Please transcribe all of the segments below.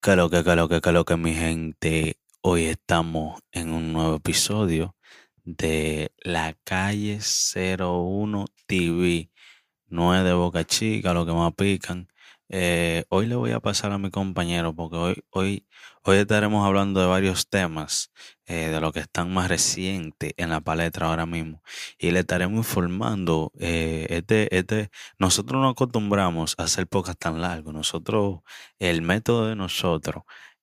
Que lo que, que lo que, que lo que, mi gente. Hoy estamos en un nuevo episodio de La Calle 01 TV. No es de Boca Chica, lo que más pican. Eh, hoy le voy a pasar a mi compañero porque hoy, hoy, hoy estaremos hablando de varios temas eh, de lo que están más recientes en la palestra ahora mismo y le estaremos informando. Eh, este, este, nosotros no acostumbramos a hacer pocas tan largos. Nosotros, el método de nosotros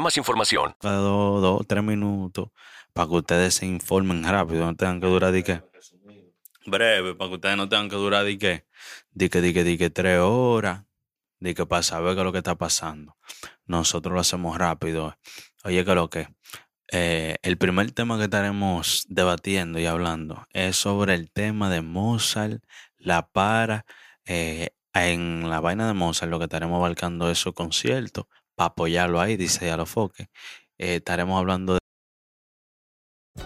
más información. Dos, dos, tres minutos para que ustedes se informen rápido, no tengan que durar de qué. Breve, para que ustedes no tengan que durar de qué. De que, de que, de que tres horas. De que para saber qué es lo que está pasando. Nosotros lo hacemos rápido. Oye, que lo que. Eh, el primer tema que estaremos debatiendo y hablando es sobre el tema de Mozart, la para. Eh, en la vaina de Mozart lo que estaremos abarcando es su concierto apoyarlo ahí, dice Alofoque. Eh, estaremos hablando